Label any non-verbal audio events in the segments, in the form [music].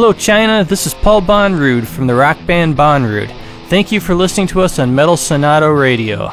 Hello, China. This is Paul Bonrude from the rock band Bonrude. Thank you for listening to us on Metal Sonato Radio.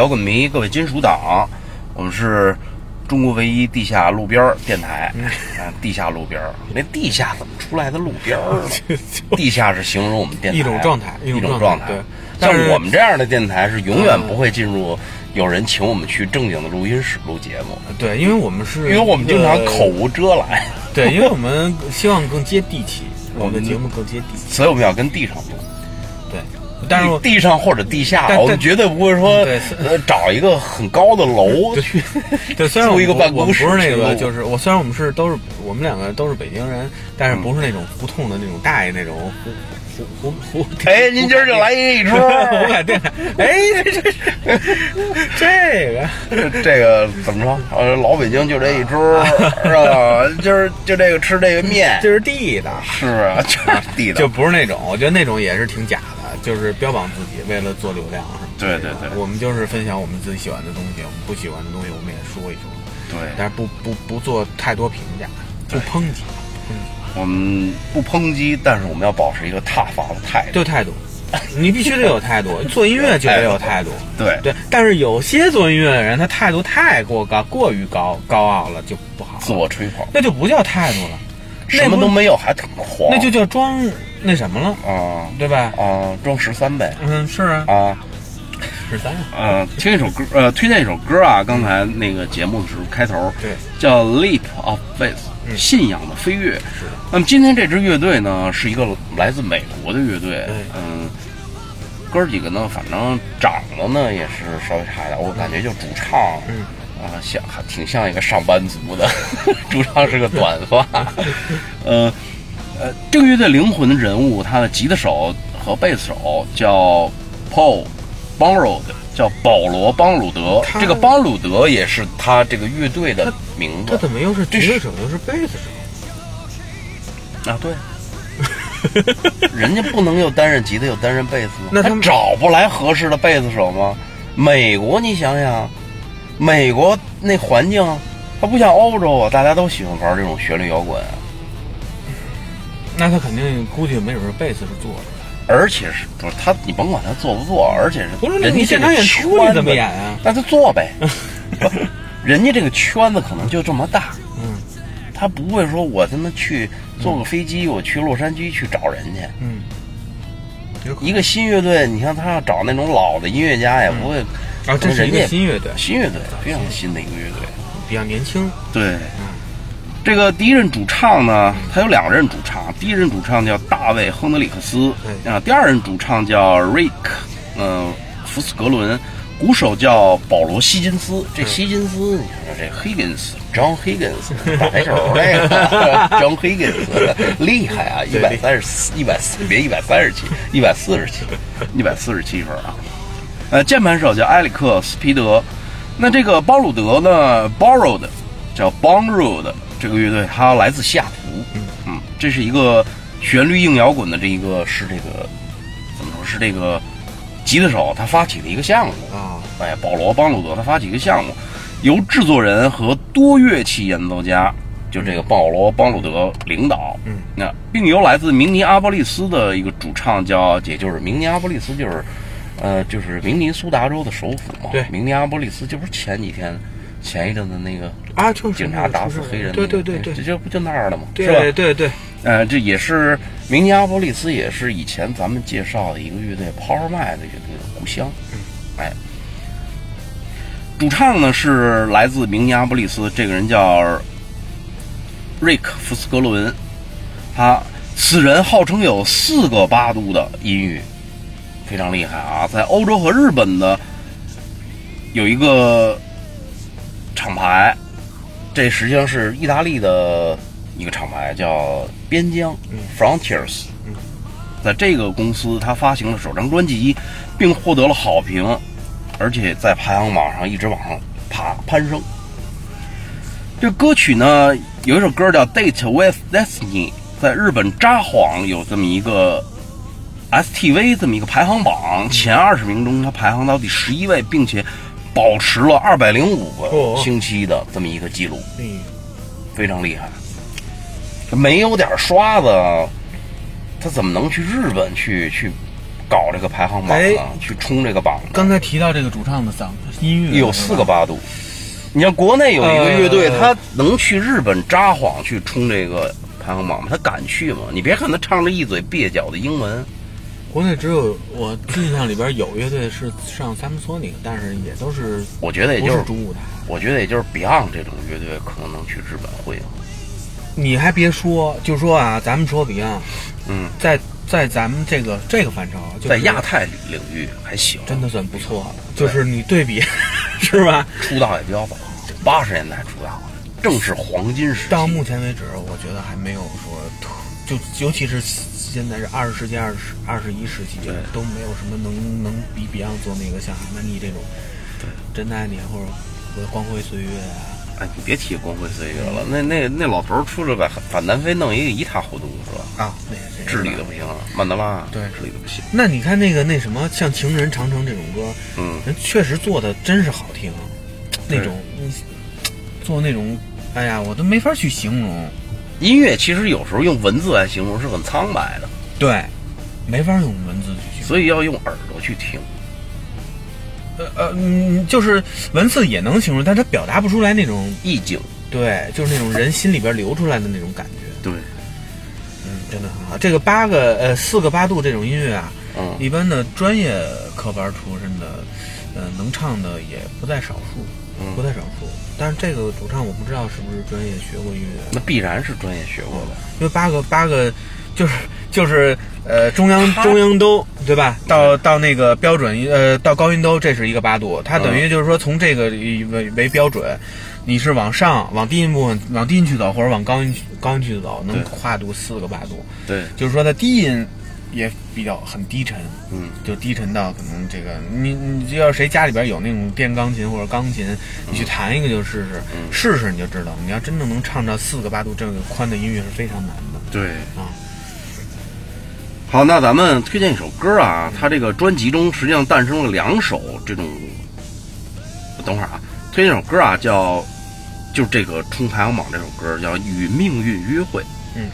摇滚迷，各位金属党，我们是中国唯一地下路边儿电台，啊，地下路边儿，那地下怎么出来的路边儿了？[laughs] 地下是形容我们电台一种状态一一种状状态对像我们这样的电台是永远不会进入有人请我们去正经的录音室录节目，对，因为我们是，因为我们经常口无遮拦，对，因为我们希望更接地气，我们的节目更接地气。所以我们要跟地上录。对，但是地地上或者地下，我们绝对不会说找一个很高的楼去。[laughs] 对，虽然我租一个们办公室不是那个，就是我虽然我们是都是我们两个都是北京人，但是不是那种胡同的那种大爷那种胡胡胡胡。[laughs] 哎，您今儿就来一桌，我敢电台，哎，这这 [laughs] 这个这个怎么说？呃，老北京就这一出，是吧？今儿就这个吃这个面，这是地道，是啊，就是地道。就不是那种，我觉得那种也是挺假的，就是标榜自己为了做流量。对对对。我们就是分享我们自己喜欢的东西，我们不喜欢的东西我们也说一说，对，但是不不不做太多评价，不抨击，我们不抨击，但是我们要保持一个踏伐的态度。对态度，你必须得有态度，[laughs] 做音乐就得有态度。对。对，但是有些做音乐的人，他态度太过高，过于高高傲了，就不好了。自我吹捧，那就不叫态度了，什么都没有还挺狂，那就叫装那什么了，啊对吧？啊装十三呗嗯，是啊，啊。十三。呃，听一首歌，呃，推荐一首歌啊。刚才那个节目的时候开头，对，叫《Leap of Faith》，信仰的飞跃。是的。那么今天这支乐队呢，是一个来自美国的乐队。嗯，哥儿几个呢，反正长得呢也是稍微差一点，我感觉就主唱，嗯，啊，像还挺像一个上班族的，[laughs] 主唱是个短发。[laughs] 呃呃，这个乐队灵魂人物，他的吉他手和贝斯手叫 Paul。Bonrod，叫保罗·邦鲁德，这个邦鲁德也是他这个乐队的名字。他怎么又是吉他手又是贝斯手？啊，对，[laughs] 人家不能又担任吉他又担任贝斯吗？那他找不来合适的贝斯手吗？美国，你想想，美国那环境，他不像欧洲啊，大家都喜欢玩这种旋律摇滚。那他肯定估计没准是贝斯是做的。而且是不是他？你甭管他做不做，而且是不是人家现场演出你怎么演啊？那就做呗。[laughs] 人家这个圈子可能就这么大，嗯，他不会说我他妈去坐个飞机，我去洛杉矶去找人去，嗯。一个新乐队，你像他要找那种老的音乐家，也不会。啊，这是一个新乐队，新乐队非常新的一个乐队，比较年轻。对。这个第一任主唱呢，他有两任主唱。第一任主唱叫大卫·亨德里克斯，啊，第二任主唱叫瑞克，嗯，福斯格伦。鼓手叫保罗·希金斯。这希金斯，你看这 Higgins，John Higgins，打球那个 John Higgins，厉害啊！一百三十四，一百四，别一百三十七，一百四十七，一百四十七分啊。呃，键盘手叫埃里克·斯皮德。那这个包鲁德呢，Borrowed，叫 Borrowed。这个乐队它来自西雅图，嗯。嗯，这是一个旋律硬摇滚的这一个是这个怎么说是这个吉他手他发起的一个项目。啊，哎，保罗·邦鲁德他发起一个项目，由制作人和多乐器演奏家就这个保罗·邦鲁德领导，嗯，那并由来自明尼阿波利斯的一个主唱叫，也就是明尼阿波利斯就是呃就是明尼苏达州的首府嘛，对，明尼阿波利斯这不是前几天。前一阵子那个啊，就是警察打死黑人，对对对对，这就不就那儿了吗？是吧？对对，呃，这也是明尼阿波利斯，也是以前咱们介绍的一个乐队 Power Man 的乐队的故乡。哎，主唱呢是来自明尼阿波利斯，这个人叫瑞克·福斯格伦，他此人号称有四个八度的音域，非常厉害啊！在欧洲和日本的有一个。厂牌，这实际上是意大利的一个厂牌，叫边疆 （Frontiers）。在这个公司，他发行了首张专辑，并获得了好评，而且在排行榜上一直往上爬攀升。这歌曲呢，有一首歌叫《Date with Destiny》，在日本札幌有这么一个 STV 这么一个排行榜前二十名中，它排行到第十一位，并且。保持了二百零五个星期的这么一个记录，非常厉害。没有点刷子，他怎么能去日本去去搞这个排行榜呢？去冲这个榜？刚才提到这个主唱的嗓音乐有四个八度。你像国内有一个乐队，他能去日本札幌去冲这个排行榜吗？他敢去吗？你别看他唱着一嘴蹩脚的英文。国内只有我印象里边有乐队是上 Samsonic，但是也都是我觉得也就是主舞台。我觉得也就是 Beyond 这种乐队可能能去日本会。你还别说，就说啊，咱们说 Beyond，嗯，在在咱们这个这个范畴，在亚太领域还行，真的算不错了。就是你对比，是吧？出道也比较早，八十年代出道，正是黄金时。到目前为止，我觉得还没有说特，就尤其是。现在是二十世纪二十二十一世纪，都没有什么能能比 Beyond 做那个像韩曼尼这种，对，真的爱你或者我的光辉岁月啊。哎，你别提光辉岁月了，那那那老头出来把把南非弄一个一塌糊涂是吧？啊，那治理的不行了，曼德拉对治理的不行。那你看那个那什么像《情人长城》这种歌，嗯，人确实做的真是好听，那种你做那种，哎呀，我都没法去形容。音乐其实有时候用文字来形容是很苍白的，对，没法用文字去形容。所以要用耳朵去听。呃呃，嗯，就是文字也能形容，但它表达不出来那种，意境，对，就是那种人心里边流出来的那种感觉，对，嗯，真的很好。这个八个呃四个八度这种音乐啊，嗯，一般的专业科班出身的，呃，能唱的也不在少数，嗯。不在少数。但是这个主唱我不知道是不是专业学过音乐，那必然是专业学过的。因为八个八个就是就是呃中央中央兜对吧？到到那个标准呃到高音兜这是一个八度，它等于就是说从这个以为为标准，你是往上往低音部分往低音去走，或者往高音高音去走，能跨度四个八度，对，就是说它低音也比较很低沉，嗯，就低沉到可能这个你你要是谁家里边有那种电钢琴或者钢琴，你去弹一个就试试，嗯试试你就知道，你要真正能唱到四个八度这个宽的音乐是非常难的。对啊。好，那咱们推荐一首歌啊，它这个专辑中实际上诞生了两首这种。等会儿啊，推荐一首歌啊，叫就是这个冲排行榜这首歌叫《与命运约会》。嗯。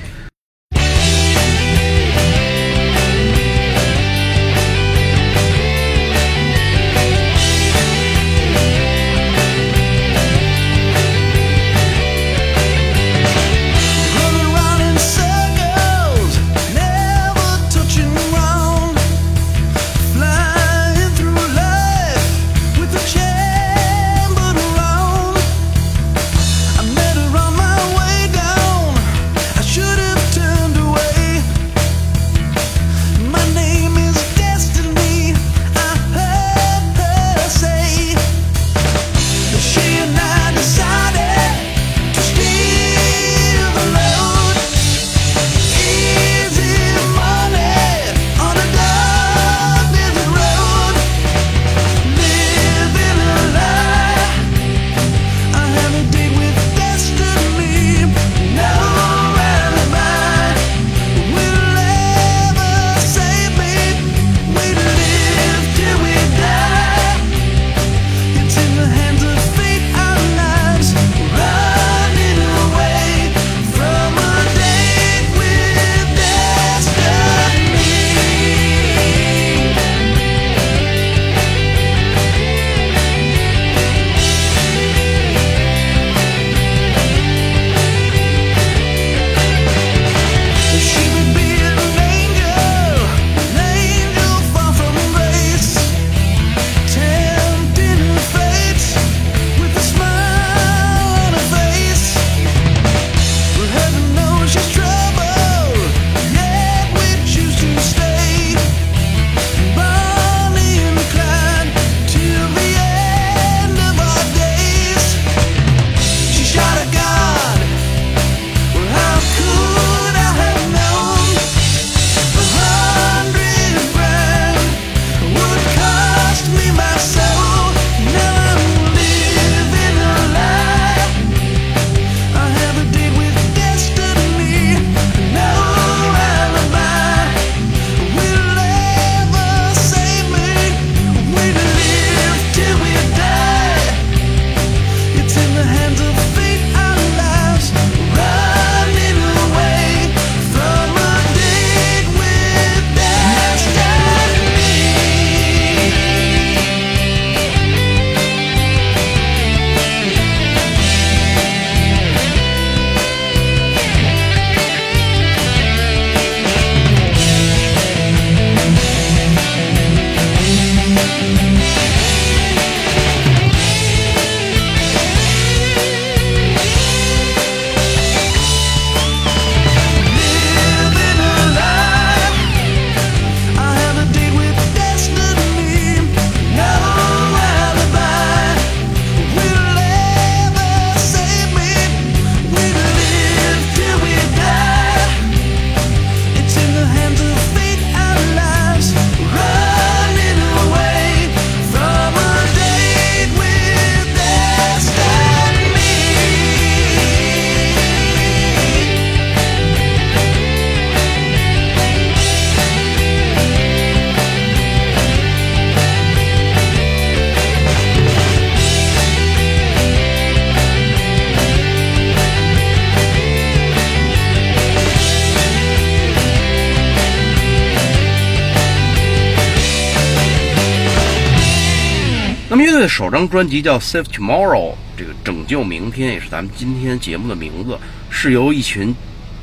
的首张专辑叫《Save Tomorrow》，这个拯救明天也是咱们今天节目的名字，是由一群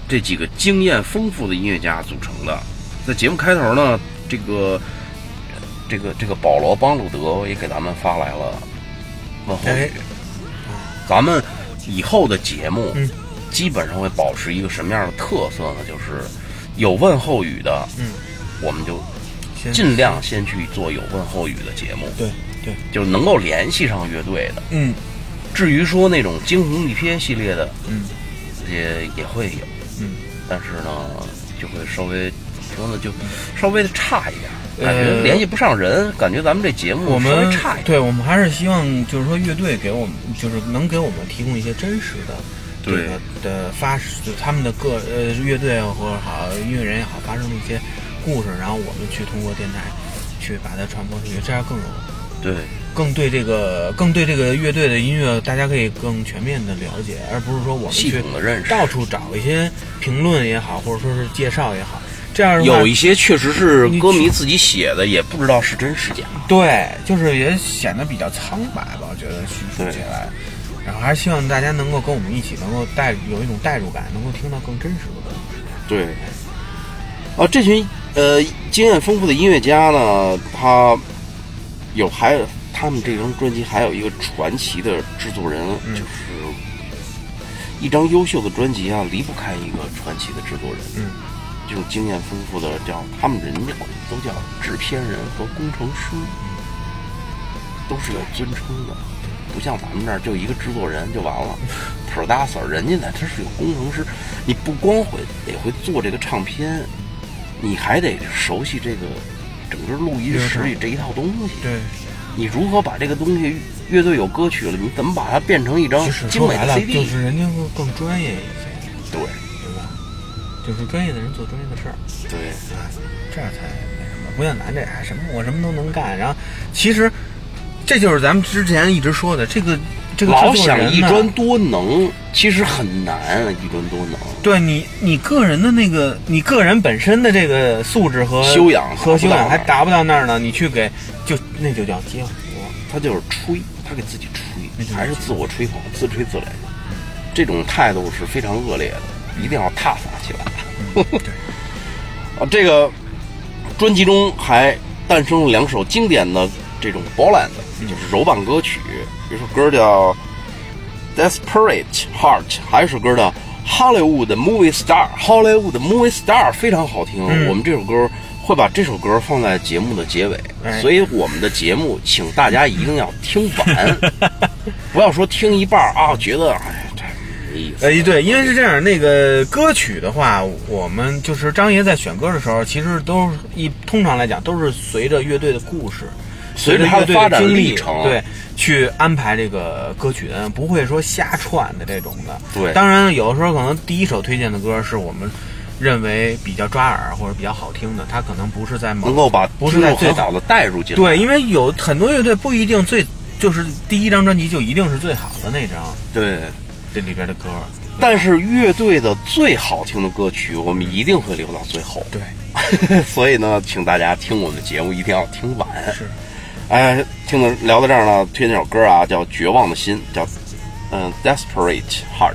这几个经验丰富的音乐家组成的。在节目开头呢，这个这个这个保罗·邦鲁德也给咱们发来了问候哎语。咱们以后的节目，嗯基本上会保持一个什么样的特色呢？就是有问候语的，嗯，我们就尽量先去做有问候语的节目，对对，就是能够联系上乐队的。嗯至于说那种惊鸿一瞥系列的，嗯也也会有，嗯，但是呢，就会稍微怎么说呢，就稍微的差一点，感呃觉联系不上人，感觉咱们这节目我稍微们差一点。对我们还是希望就是说乐队给我们就是能给我们提供一些真实的这对个的发就他们的个呃乐队或者好音乐人也好发生的一些故事，然后我们去通过电台去把它传播出去，这样更有对更对这个更对这个乐队的音乐，大家可以更全面的了解，而不是说我们系去统的认识，到处找一些评论也好，或者说是介绍也好，这样的话有一些确实是歌迷自己写的，也不知道是真是假。对，就是也显得比较苍白吧，我觉得叙述起来。然后还是希望大家能够跟我们一起，能够带有一种代入感，能够听到更真实的东西。对，啊，这群呃经验丰富的音乐家呢，他有还有他们这张专辑还有一个传奇的制作人，嗯就是一张优秀的专辑啊，离不开一个传奇的制作人。嗯，这种经验丰富的叫他们人家都叫制片人和工程师，都是有尊称的。不像咱们这儿就一个制作人就完了，producer，人家呢他是有工程师，你不光会得会做这个唱片，你还得熟悉这个整个录音室里这一套东西。对，你如何把这个东西，乐队有歌曲了，你怎么把它变成一张精美的说白了，CD？就是人家会更专业一些，对对吧？就是专业的人做专业的事儿，对啊，这样才那什么。不像咱这还什么我什么都能干，然后其实这就是咱们之前一直说的这个这个老想一专多能，其实很难啊，一专多能。对你，你个人的那个，你个人本身的这个素质和修养和修养还达达不到那儿呢，你去给就那就叫接活。他就是吹，他给自己吹，还是自我吹捧、自吹自擂，这种态度是非常恶劣的，一定要踏伐起来。对，啊，这个专辑中还诞生了两首经典的这种 ballad，就是柔板歌曲，有首歌叫《Desperate Heart》，还有一首歌叫《Hollywood Movie Star》，Hollywood Movie Star 非常好听。嗯我们这首歌会把这首歌放在节目的结尾，哎所以我们的节目请大家一定要听完，[laughs] 不要说听一半啊，觉得哎这没意思。呃，对，因为是这样，那个歌曲的话，我们就是张爷在选歌的时候，其实都是一通常来讲都是随着乐队的故事，随着着乐队它的发展经历历程对，去安排这个歌曲的，不会说瞎串的这种的。对当然有的时候可能第一首推荐的歌是我们认为比较抓耳或者比较好听的，它可能不是在某能够把不是在最好众很好的带入进来。对，因为有很多乐队不一定最就是第一张专辑就一定是最好的那张对，这里边的歌。但是乐队的最好听的歌曲，我们一定会留到最后。对，[laughs] 所以呢，请大家听我们的节目一定要听完。是，哎，听到聊到这儿呢，推荐首歌啊，叫《绝望的心》，叫嗯《Desperate Heart》。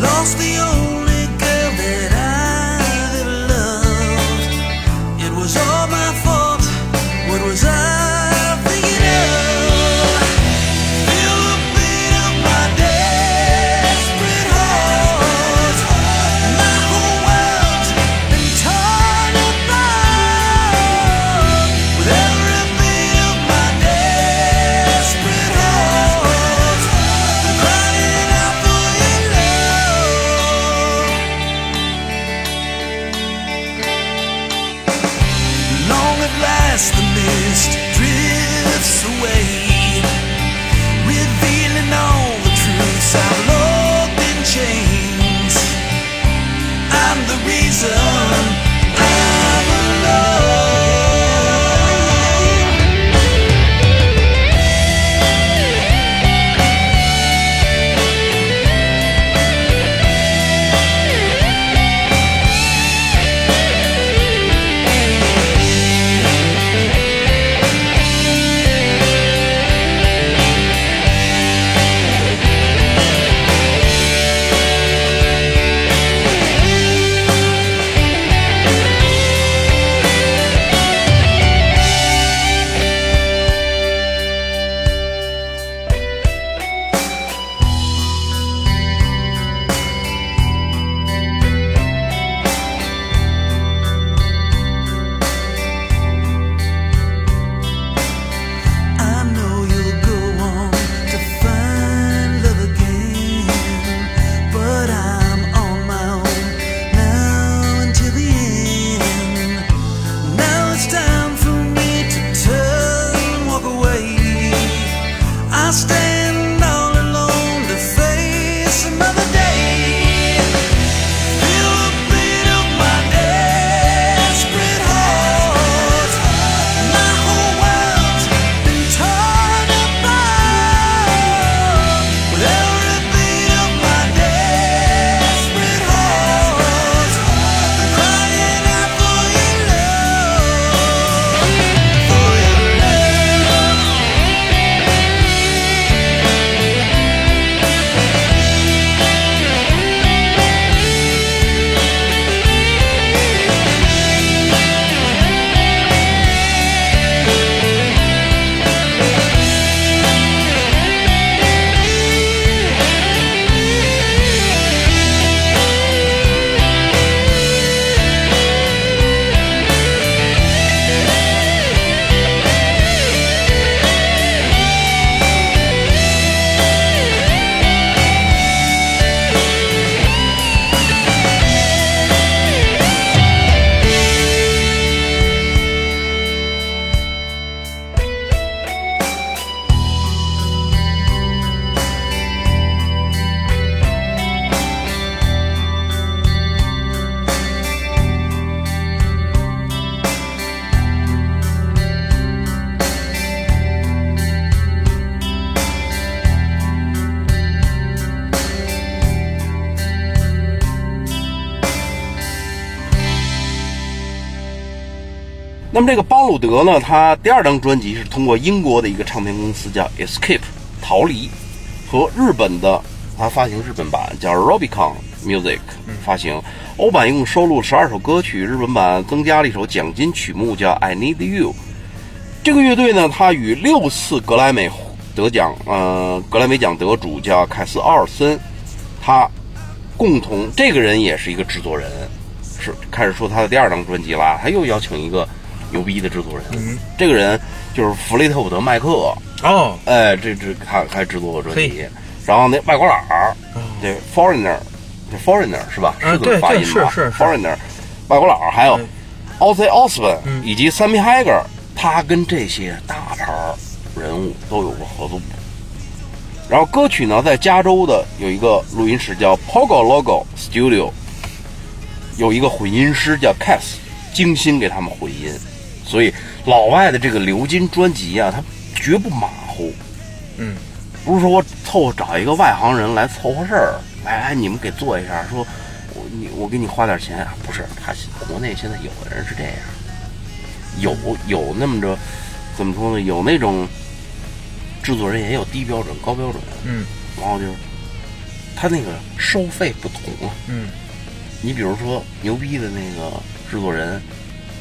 Lost the only 伍德呢，他第二张专辑是通过英国的一个唱片公司叫 Escape 逃离，和日本的他发行日本版叫 Robicon Music 发行，欧版一共收录十二首歌曲，日本版增加了一首奖金曲目叫 I Need You。这个乐队呢，他与六次格莱美得奖，呃，格莱美奖得主叫凯斯·奥尔森，他共同这个人也是一个制作人，是开始说他的第二张专辑啦，他又邀请一个牛逼的制作人，这个人就是弗雷特伍德·麦克，哦，哎，这这他还制作过专辑，然后那外国佬儿，这 Foreigner，这 Foreigner 是吧？嗯是这么发音吧对对是是是？Foreigner，外国佬儿还有嗯。Ozzy Osbourne 嗯。以及 Sammy Hagar，他跟这些大牌儿人物都有过合作。然后歌曲呢，在加州的有一个录音室叫 Pogo Logo Studio，有一个混音师叫 Cass，精心给他们混音，所以老外的这个流金专辑啊，他绝不马虎。嗯，不是说我凑合找一个外行人来凑合事儿，来来你们给做一下，说我你我给你花点钱啊，不是，他国内现在有的人是这样，有有那么着，怎么说呢？有那种制作人也有低标准高标准，嗯，然后就是他那个收费不同啊。嗯，你比如说牛逼的那个制作人，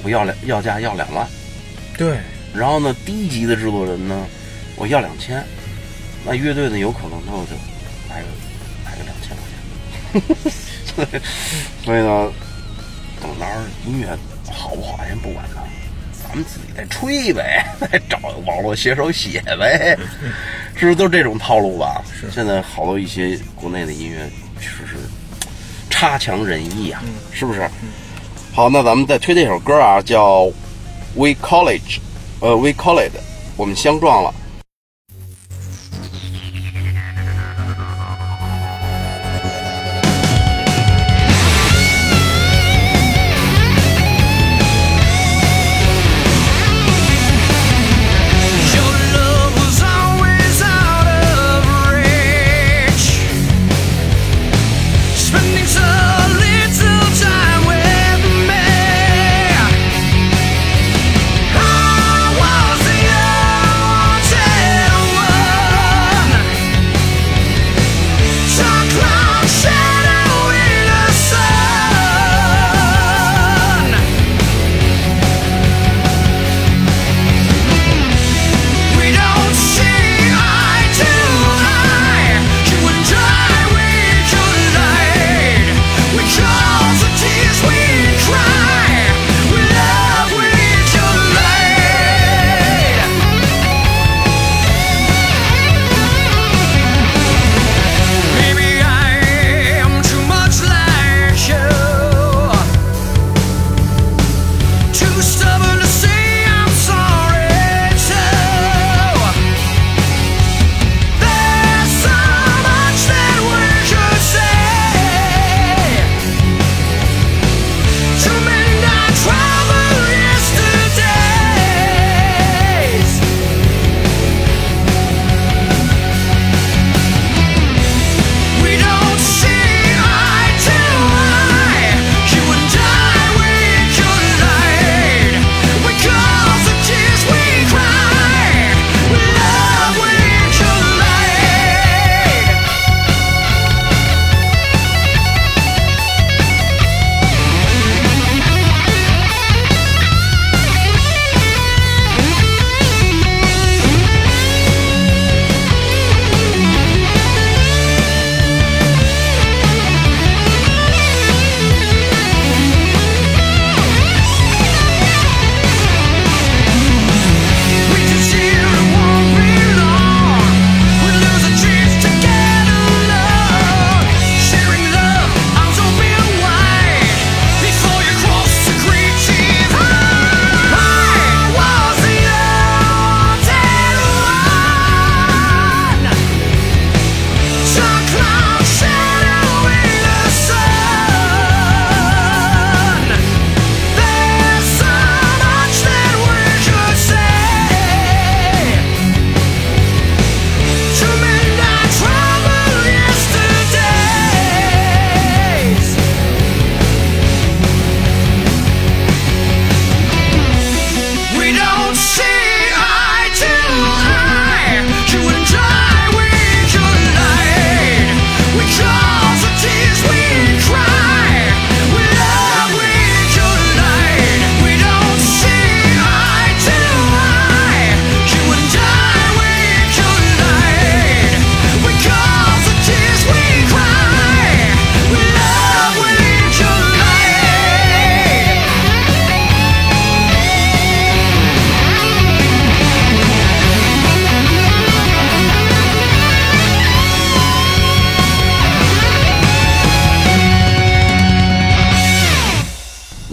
我要两要价要两万，对，然后呢低级的制作人呢，我要两千，那乐队呢有可能就就来个来个两千块钱，[laughs] 所以呢，等到音乐好不好先不管它，咱们自己再吹呗，再找网络写手写呗，[laughs] 是不是都这种套路吧？是现在好多一些国内的音乐确实是差强人意啊，是不是？好，那咱们再推荐一首歌啊，叫《We College》，呃，《We College》，我们相撞了。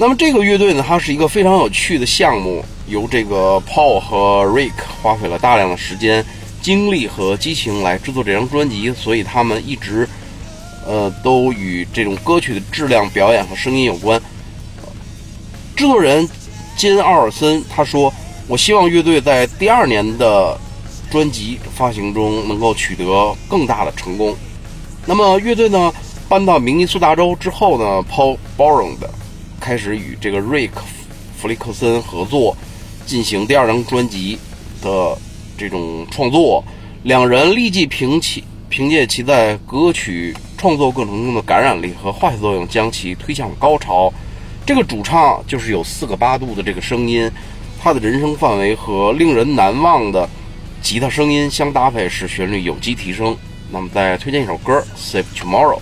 那么这个乐队呢，它是一个非常有趣的项目，由这个 Paul 和 Rick 花费了大量的时间、精力和激情来制作这张专辑，所以他们一直，呃，都与这种歌曲的质量、表演和声音有关。制作人金奥尔森他说：“我希望乐队在第二年的专辑发行中能够取得更大的成功。”那么乐队呢搬到明尼苏达州之后呢，Paul Borland 开始与这个瑞克·弗利克森合作，进行第二张专辑的这种创作。两人立即凭其凭借其在歌曲创作过程中的感染力和化学作用将其推向高潮。这个主唱就是有四个八度的这个声音，他的人声范围和令人难忘的吉他声音相搭配，使旋律有机提升。那么再推荐一首歌《Save Tomorrow》。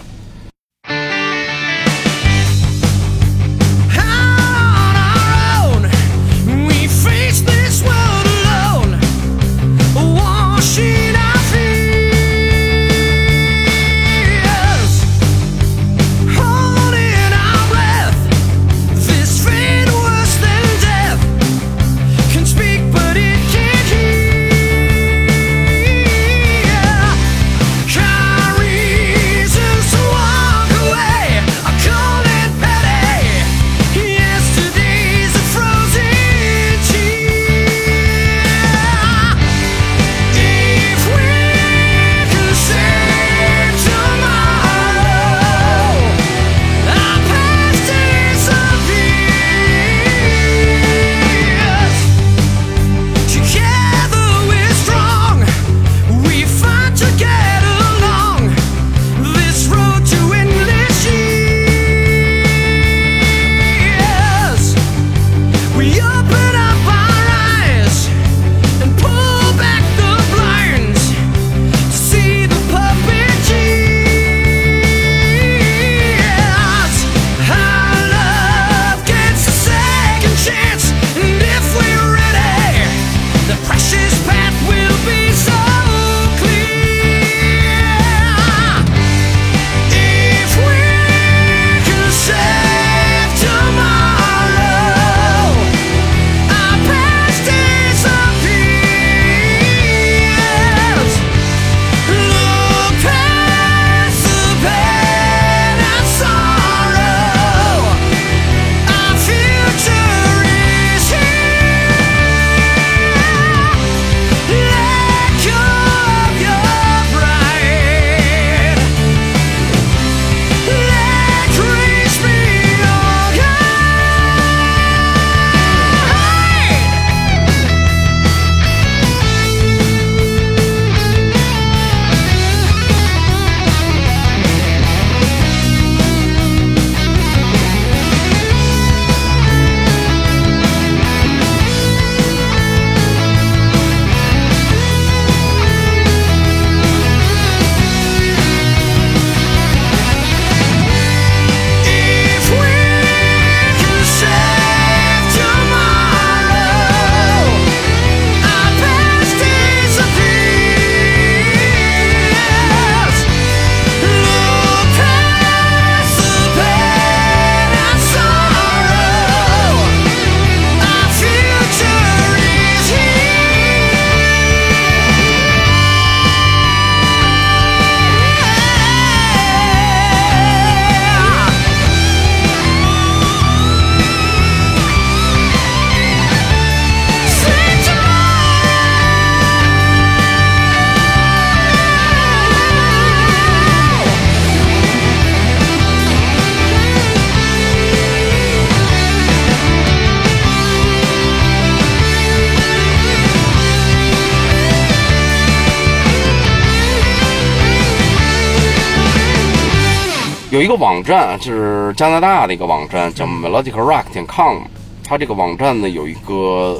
有一个网站就是加拿大的一个网站，叫 melodicalrock 点 com。它这个网站呢有一个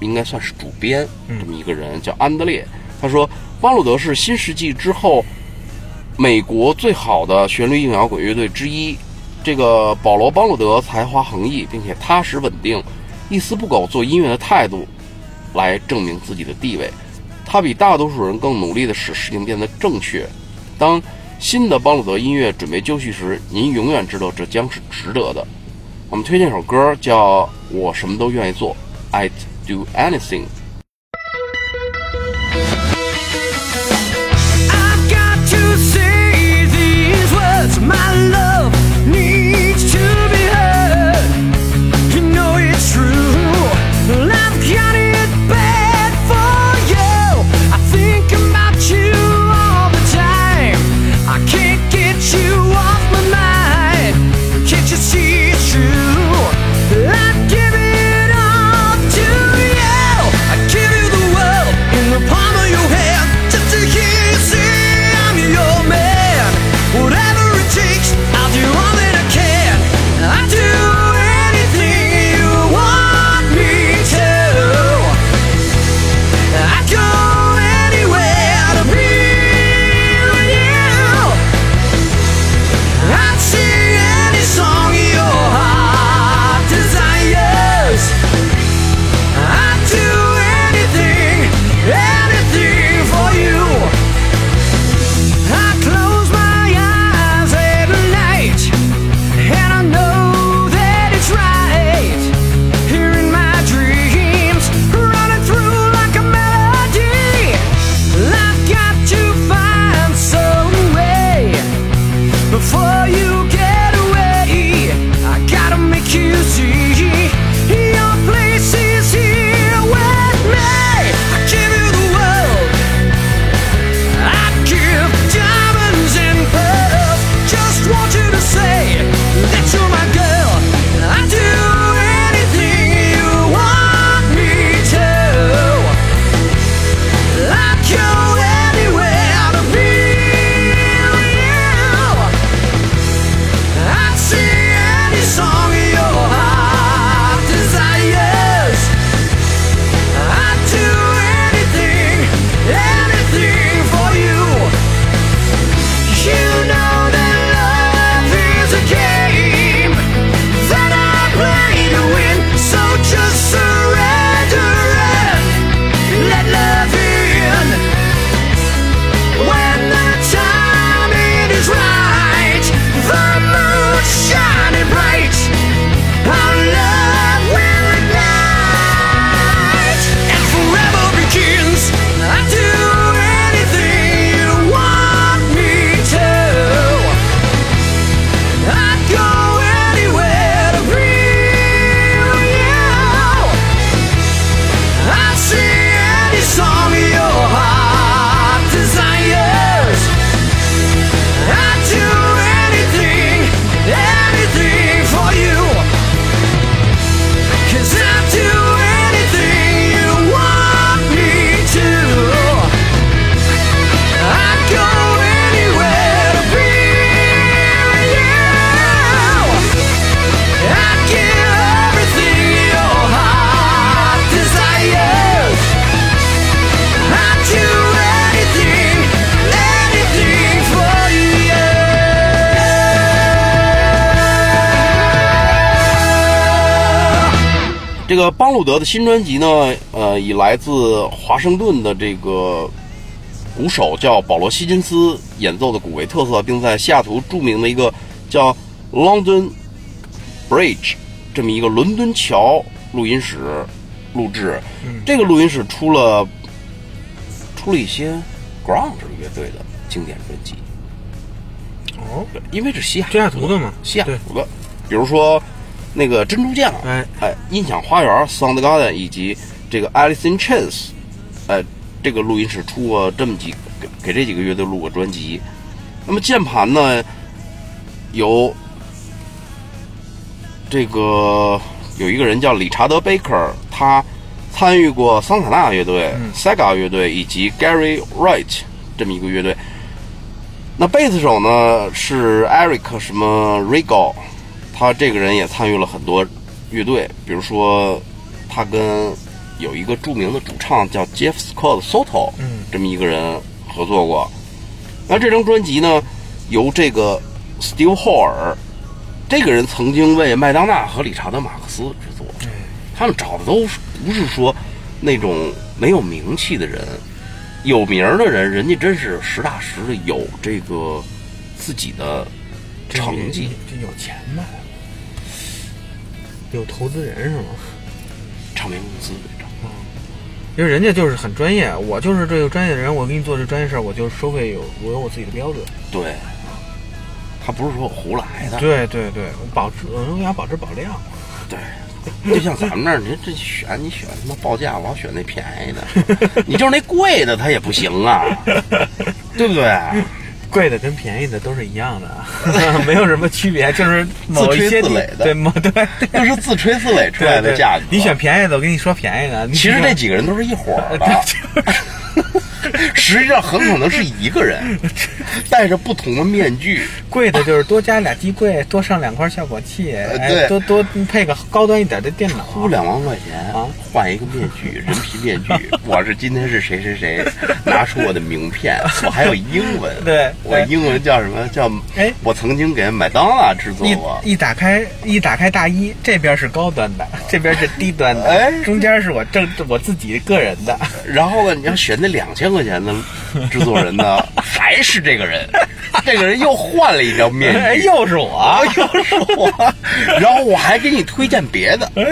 应该算是主编这么一个人叫安德烈。他说，巴鲁德是新世纪之后美国最好的旋律硬摇滚乐队之一。这个保罗·邦鲁德才华横溢，并且踏实稳定，一丝不苟做音乐的态度，来证明自己的地位。他比大多数人更努力地使事情变得正确。当新的邦鲁德音乐准备就绪时，您永远知道这将是值得的。我们推荐一首歌，叫《我什么都愿意做》，I'd do anything。个邦鲁德的新专辑呢，呃，以来自华盛顿的这个鼓手叫保罗·希金斯演奏的鼓为特色，并在西雅图著名的一个叫 London Bridge 这么一个伦敦桥录音室录制。这个录音室出了出了一些 grunge 乐队的经典专辑，哦，因为是西雅西雅图的嘛。西雅图的，比如说那个珍珠酱，哎哎，音响花园 Sound Garden 以及这个 Alice in Chains，哎，这个录音室出过这么几给给这几个乐队录过专辑。那么键盘呢，有这个有一个人叫理查德·贝克，他参与过桑塔纳乐队、Sega 乐队以及 Gary Wright 这么一个乐队。那贝斯手呢是 Eric 什么 Rigo，他这个人也参与了很多乐队，比如说他跟有一个著名的主唱叫 Jeff Scott Soto，嗯，这么一个人合作过。那这张专辑呢，由这个 Steve 霍尔这个人曾经为麦当娜和理查德马克思制作，他们找的都不是说那种没有名气的人，有名儿的人，人家真是实打实的有这个自己的成绩。这有钱吧？有投资人是吗？唱片公司这种因为人家就是很专业，我就是这个专业的人，我给你做这专业事儿，我就收费有我有我自己的标准。对，他不是说我胡来的，对对对，我保质，我要保质保量。对，就像咱们这儿，你这选你选他妈报价，我要选那便宜的，[laughs] 你就是那贵的，他也不行啊，[laughs] 对不对？贵的跟便宜的都是一样的，[laughs] 没有什么区别，就是某一些自吹自擂的对某对就是自吹自擂出来的价格。你选便宜的，我跟你说便宜的。其实这几个人都是一伙儿的，[laughs] [laughs] 实际上很可能是一个人，[laughs] 戴着不同的面具。[laughs] 贵的就是多加俩机柜，多上两块效果器，哎对多多配个高端一点的电脑。出两万块钱啊换一个面具，人皮面具。我是今天是谁谁谁，拿出我的名片，我还有英文。对我英文叫什么？叫哎我曾经给麦当娜制作过。一打开一打开大衣，这边是高端的，这边是低端的，哎中间是我正我自己个人的。然后呢，你要选那两千块钱的制作人呢，[laughs] 还是这个人，这个人又换了一张面哎，具，又是我。啊，，[laughs] 又是我，然后我还给你推荐别的，哎，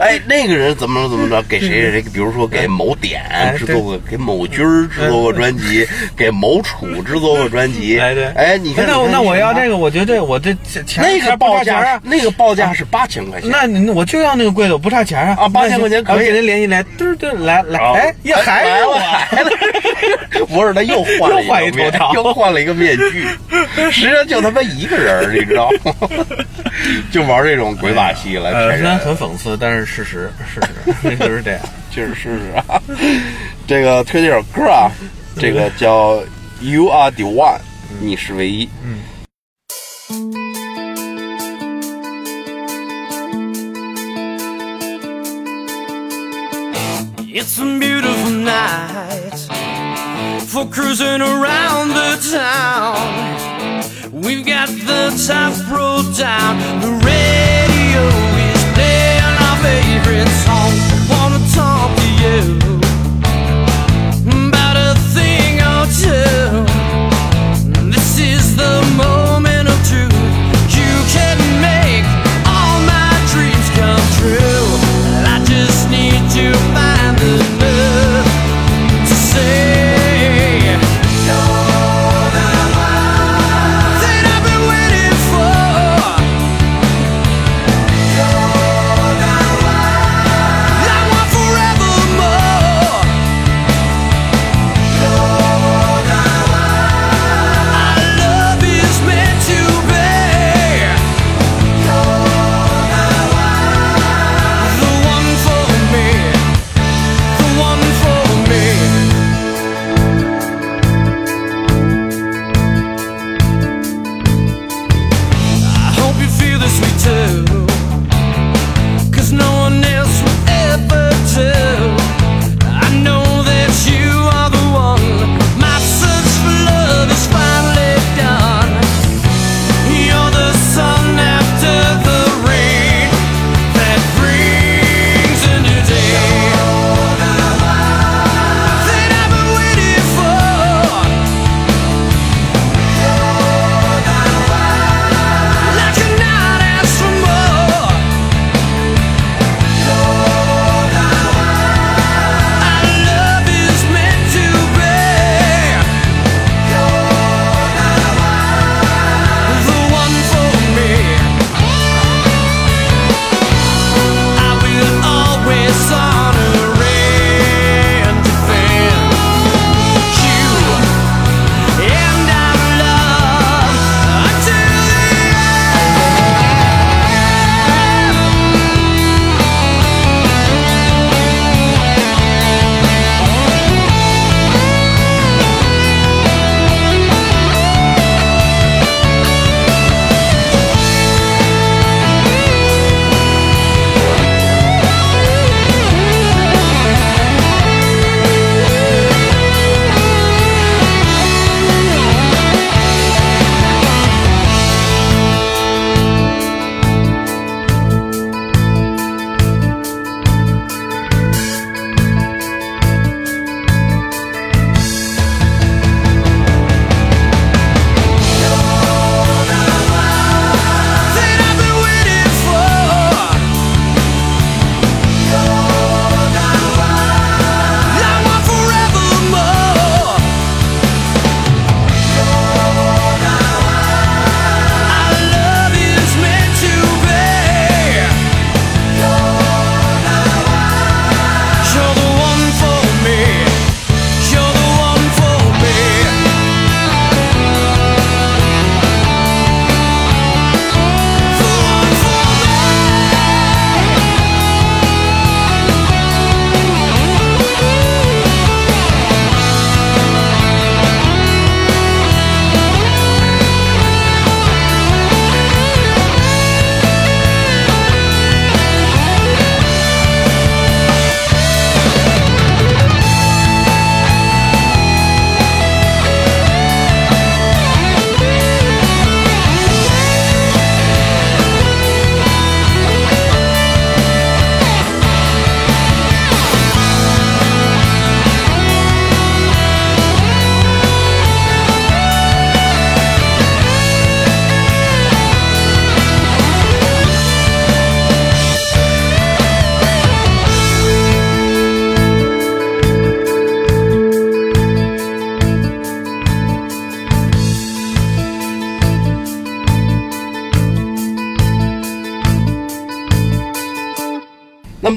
哎，那个人怎么怎么着，给谁谁谁，比如说给某点哎制作过，给某军儿制作过专辑，给某楚制作过专辑。哎对哎，你看，那那我要这个，我觉得我这钱那个报。价那个报价是八千块钱。那你我就要那个贵的，我不差钱啊！啊8000块钱可以我给人联系来，对对，来来，啊哎，也还来了是我，来了，[laughs] 不是他又换了一个面又换了一个面具，实际上就他妈一个人，你知道吗？[laughs] 就玩这种鬼把戏来虽然人，很讽刺，但是事实，事[laughs] 实就是这样。确实是啊。这个推这首歌啊，这个叫《You Are the One》，你是唯一。 It's a beautiful night for cruising around the town. We've got the top rolled down. The radio is playing our it's all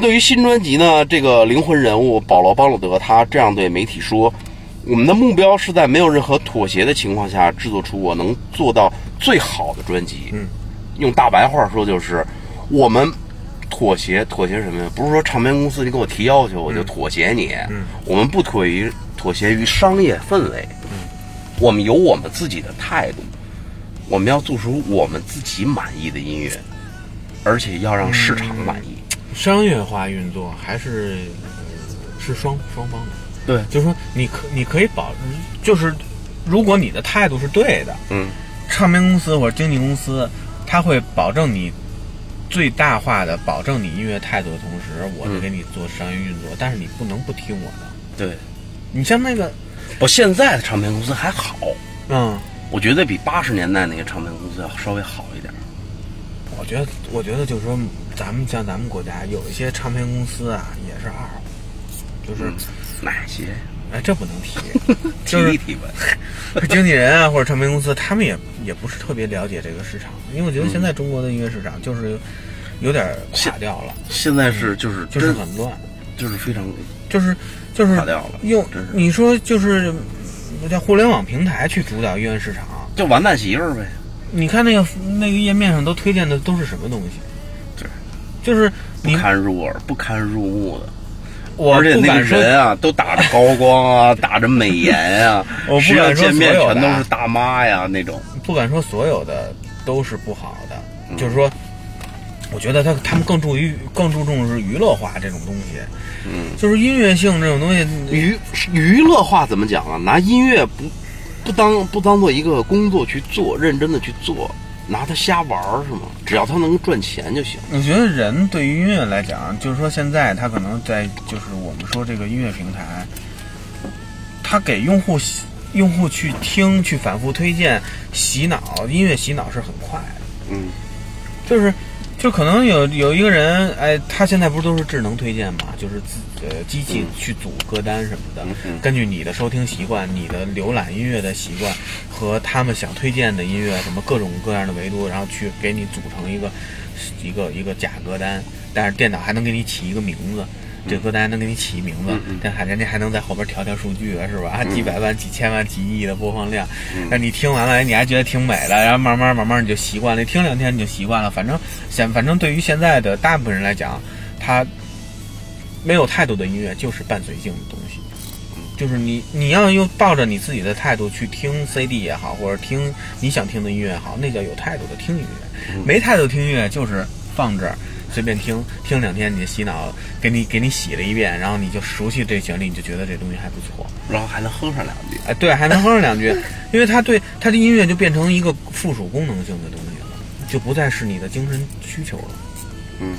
对于新专辑呢，这个灵魂人物保罗·邦鲁德他这样对媒体说：“我们的目标是在没有任何妥协的情况下制作出我能做到最好的专辑。”嗯，用大白话说就是，我们妥协，妥协什么？呀？不是说唱片公司你给我提要求我就妥协你，嗯。我们不妥于妥协于商业氛围，嗯。我们有我们自己的态度，我们要做出我们自己满意的音乐，而且要让市场满意。商业化运作还是呃是双双方的，对，就是说你可你可以保，就是如果你的态度是对的，嗯，唱片公司或者经纪公司，他会保证你最大化的保证你音乐态度的同时，我是嗯给你做商业运作，但是你不能不听我的。对。你像那个，我现在的唱片公司还好，嗯，我觉得比八十年代那个唱片公司要稍微好一点。我觉得我觉得就是说，咱们像咱们国家有一些唱片公司啊，也是二号，就是、嗯，哪些？哎，这不能提，[laughs] 提就是一提吧。[laughs] 经纪人啊或者唱片公司，他们也也不是特别了解这个市场，因为我觉得现在中国的音乐市场就是有点垮掉了，现在是就是就是很乱，就是非常就是就是垮掉了用你说就是嗯叫互联网平台去主导音乐市场，就完蛋媳妇儿呗。你看那个那个页面上都推荐的都是什么东西？对，就是不堪入耳、不堪入目的，我而且那个人啊，都打着高光啊，打着美颜啊，[laughs] 我不敢说见面全都是大妈呀那种。不敢说所有的都是不好的，嗯就是说，我觉得他他们更注于更注重是娱乐化这种东西，嗯，就是音乐性这种东西，娱娱乐化怎么讲啊？拿音乐不不当不当做一个工作去做，认真的去做，拿它瞎玩儿是吗？只要它能赚钱就行。我觉得人对于音乐来讲，就是说现在他可能在就是我们说这个音乐平台，他给用户洗用户去听、去反复推荐、洗脑，音乐洗脑是很快的。嗯就是，就可能有有一个人，哎，他现在不是都是智能推荐嘛，就是自呃机器去组歌单什么的，根据你的收听习惯、你的浏览音乐的习惯和他们想推荐的音乐什么各种各样的维度，然后去给你组成一个一个一个假歌单，但是电脑还能给你起一个名字。这歌单还能给你起一名字但还人家还能在后边调调数据啊，是吧？啊，几百万、几千万、几亿的播放量，嗯那你听完了，哎你还觉得挺美的，然后慢慢慢慢你就习惯了，你听两天你就习惯了。反正现反正对于现在的大部分人来讲，他没有太多的音乐就是伴随性的东西，就是你你要用抱着你自己的态度去听 CD 也好，或者听你想听的音乐也好，那叫有态度的听音乐。没态度听音乐就是放这儿。随便听听两天，你就洗脑，给你给你洗了一遍，然后你就熟悉这旋律，你就觉得这东西还不错。然后还能哼上两句。哎，对，还能哼上两句，因为它对它的音乐就变成一个附属功能性的东西了，就不再是你的精神需求了。嗯，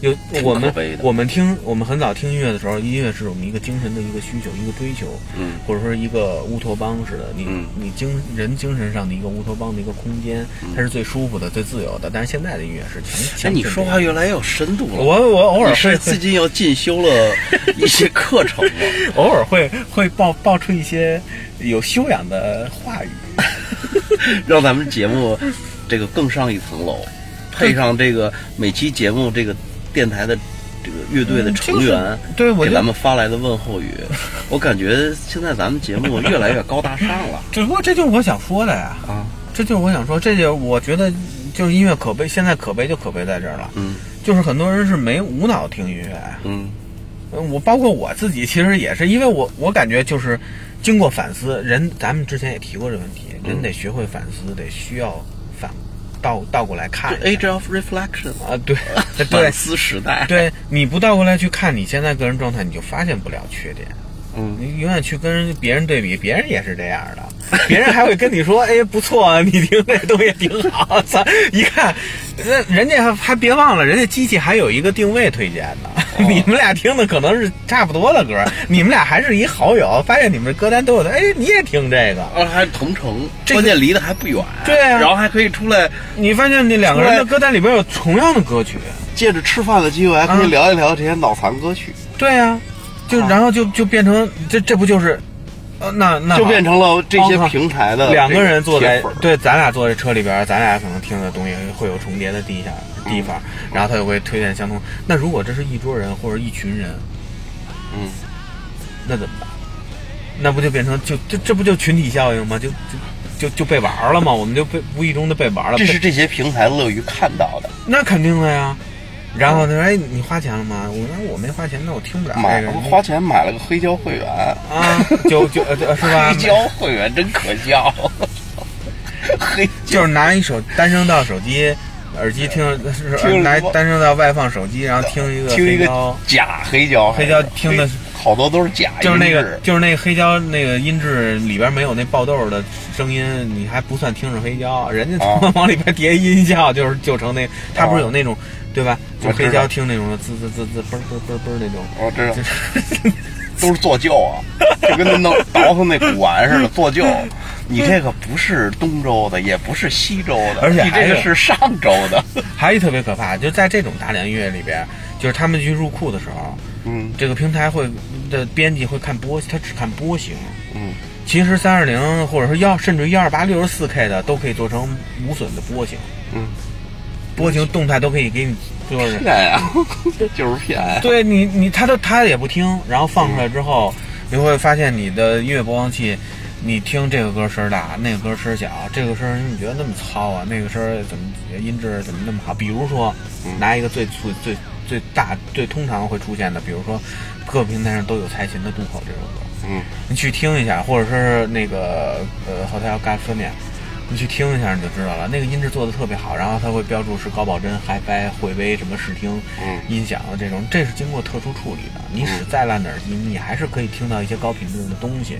有我们我们听我们很早听音乐的时候，音乐是我们一个精神的一个需求，一个追求，嗯或者说一个乌托邦似的，你、嗯你精人精神上的一个乌托邦的一个空间，它是最舒服的、最自由的。但是现在的音乐是强哎，你说话越来越有深度了。我我偶尔是会最近又进修了 [laughs] 一些课程吗？[laughs] 偶尔会会爆爆出一些有修养的话语。[laughs] 让咱们节目这个更上一层楼，配上这个每期节目这个电台的这个乐队的成员，对我给咱们发来的问候语，我感觉现在咱们节目越来越高大上了 [laughs] 只不过这就是我想说的呀，啊！这就是我想说，这就我觉得就是音乐可悲，现在可悲就可悲在这儿了，嗯就是很多人是没无脑听音乐，嗯嗯我包括我自己，其实也是，因为我我感觉就是经过反思，人咱们之前也提过这个问题，嗯人得学会反思，得需要反倒倒过来看，Age of Reflection，啊，对 [laughs] 对反思时代，对，你不倒过来去看你现在个人状态，你就发现不了缺点。嗯，你永远去跟别人对比，别人也是这样的，[laughs] 别人还会跟你说：“哎，不错啊，[laughs] 你听这东西挺好。”操，一看，那人家还还别忘了，人家机器还有一个定位推荐呢。[laughs] 你们俩听的可能是差不多的歌，[laughs] 你们俩还是一好友，发现你们歌单都有的，哎，你也听这个，啊，还同城，关键离得还不远，对啊。然后还可以出来你发现那两个人的歌单里边有同样的歌曲，借着吃饭的机会，还可以啊聊一聊这些脑残歌曲。对呀、就啊。然后就就变成这这不就是呃，那那就变成了这些平台的两个人坐在对，咱俩坐在车里边，咱俩可能听的东西会有重叠的地下地方，嗯然后他就会推荐相同。那如果这是一桌人或者一群人，嗯，那怎么办？那不就变成就这这不就群体效应吗？就就就就被玩了吗？我们就被无意中的被玩了。这是这些平台乐于看到的。那肯定的呀。然后他说：“哎，你花钱了吗？”我说：“我没花钱，那我听不了买这个。花钱买了个黑胶会员，啊，就就是吧 [laughs] 黑？胶会员真可笑。黑 [laughs] 就是拿一手单声道手机耳机听，是拿听什么？单声道外放手机，然后听一个听一个假黑胶，黑胶听的好多都是假就是那个就是那个黑胶那个音质里边没有那爆豆的声音，你还不算听着黑胶，人家他妈啊往里边叠音效，就是就成那，他不是有那种对吧？就黑胶听那种滋滋滋滋嘣嘣嘣嘣那种，我知道。就，是。都是做旧啊，就跟那弄倒腾那古玩似的做旧。你这个不是东周的，也不是西周的，而且你这个还是上周的。[laughs] 还有一特别可怕，就在这种大量音乐里边，就是他们去入库的时候，嗯这个平台会的编辑会看波，他只看波形。嗯，其实三二零或者说幺甚至幺二八六十四 K 的都可以做成无损的波形，嗯，波形动态都可以给你做成。骗呀，就是骗呀。对你你他都他也不听，然后放出来之后，你会发现你的音乐播放器，你听这个歌声大，那个歌声小，这个声你觉得那么糙啊，那个声怎么音质怎么那么好？比如说，拿一个最最最最大最通常会出现的，比如说各个平台上都有蔡琴的《渡口》这首歌，嗯，你去听一下，或者是那个呃 Hotel California，你去听一下你就知道了，那个音质做的特别好，然后它会标注是高保真、HiFi、惠威什么视听、嗯。音响的这种，这是经过特殊处理的。你使再烂的耳机，你还是可以听到一些高品质的东西，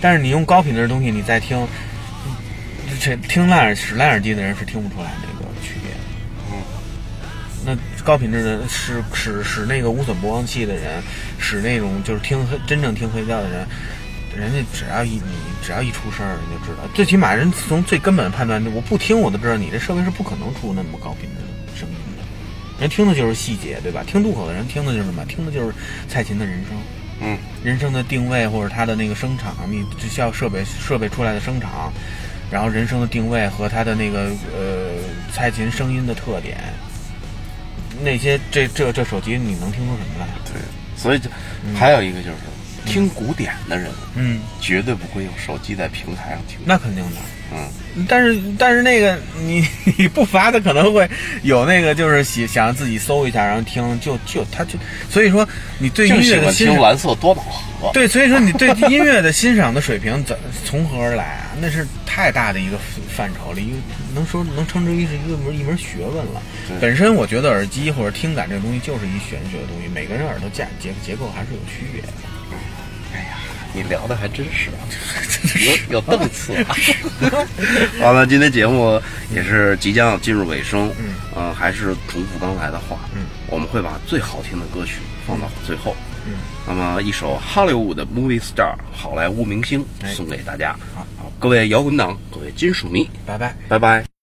但是你用高品质的东西你再听，这听烂耳使烂耳机的人是听不出来这个区别。嗯，那高品质的使使使那个无损播放器的人，使那种就是听黑真正听黑胶的人，人家只要一你只要一出声儿，人就知道。最起码人从最根本判断，我不听我都知道你这设备是不可能出那么高品质的声音的。人听的就是细节，对吧？听渡口的人听的就是什么？听的就是蔡琴的人声。嗯，人声的定位或者它的那个声场，你只需要设备设备出来的声场，然后人声的定位和它的那个呃蔡琴声音的特点，那些这这这手机你能听出什么来？对，所以就还有一个就是听古典的人嗯，绝对不会用手机在平台上听。那肯定的。嗯，但是但是那个你 [laughs] 你不乏的可能会有那个就是想想自己搜一下然后听就就他就所以说你对音乐的欣赏蓝色多瑙河。[laughs] 对，所以说你对音乐的欣赏的水平怎从何而来啊？那是太大的一个范畴了，一个能说能称之为是一个门一门学问了。本身我觉得耳机或者听感这个东西就是一玄学的东西，每个人耳朵架结结构还是有区别的。你聊的还真是。[laughs] 啊，有有档次啊。[laughs] 好了，今天节目也是即将要进入尾声，嗯，呃，还是重复刚才的话，嗯，我们会把最好听的歌曲放到最后，嗯，那么一首 Hollywood 的 Movie Star 好莱坞明星哎送给大家，好，各位摇滚党，各位金属迷，拜拜。拜拜。